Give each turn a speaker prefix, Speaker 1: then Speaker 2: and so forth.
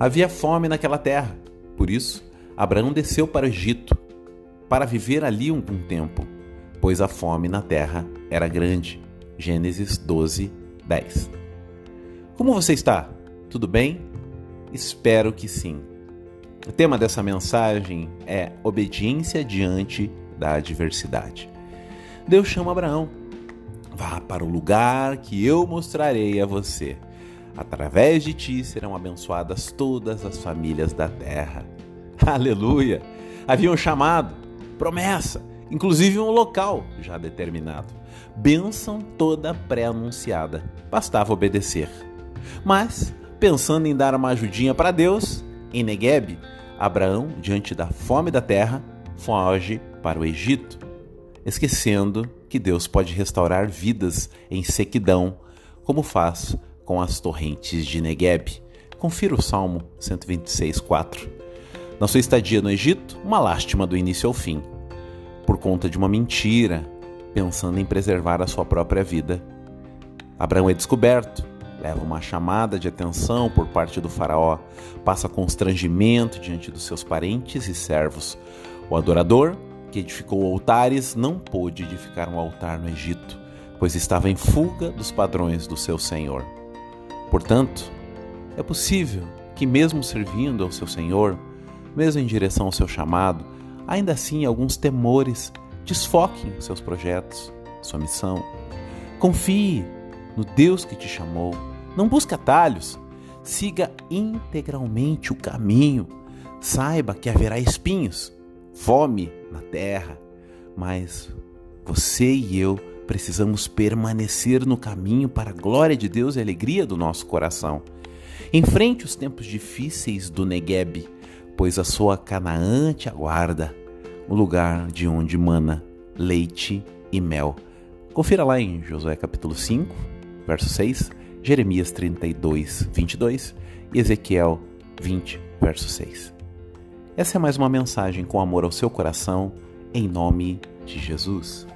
Speaker 1: Havia fome naquela terra. Por isso, Abraão desceu para o Egito para viver ali um, tempo, pois a fome na terra era grande. Gênesis 12, 10. Como você está? Tudo bem? Espero que sim. O tema dessa mensagem é obediência diante da adversidade. Deus chama Abraão. Vá para o lugar que eu mostrarei a você. Através de ti serão abençoadas todas as famílias da terra. Aleluia! Havia um chamado, promessa, inclusive um local já determinado. Bênção toda pré-anunciada. Bastava obedecer. Mas, pensando em dar uma ajudinha para Deus, em Negueb, Abraão, diante da fome da terra, foge para o Egito, esquecendo que Deus pode restaurar vidas em sequidão, como faz com as torrentes de Negueb. Confira o Salmo 126, 4. Na sua estadia no Egito, uma lástima do início ao fim. Por conta de uma mentira, pensando em preservar a sua própria vida. Abraão é descoberto, leva uma chamada de atenção por parte do Faraó, passa constrangimento diante dos seus parentes e servos. O adorador, que edificou altares, não pôde edificar um altar no Egito, pois estava em fuga dos padrões do seu Senhor. Portanto, é possível que, mesmo servindo ao seu Senhor, mesmo em direção ao seu chamado, ainda assim alguns temores desfoquem seus projetos, sua missão. Confie no Deus que te chamou. Não busque atalhos. Siga integralmente o caminho. Saiba que haverá espinhos, fome na terra, mas você e eu precisamos permanecer no caminho para a glória de Deus e a alegria do nosso coração. Enfrente os tempos difíceis do Negueb pois a sua Canaã te aguarda, o lugar de onde mana leite e mel. Confira lá em Josué capítulo 5, verso 6, Jeremias 32, 22 e Ezequiel 20, verso 6. Essa é mais uma mensagem com amor ao seu coração, em nome de Jesus.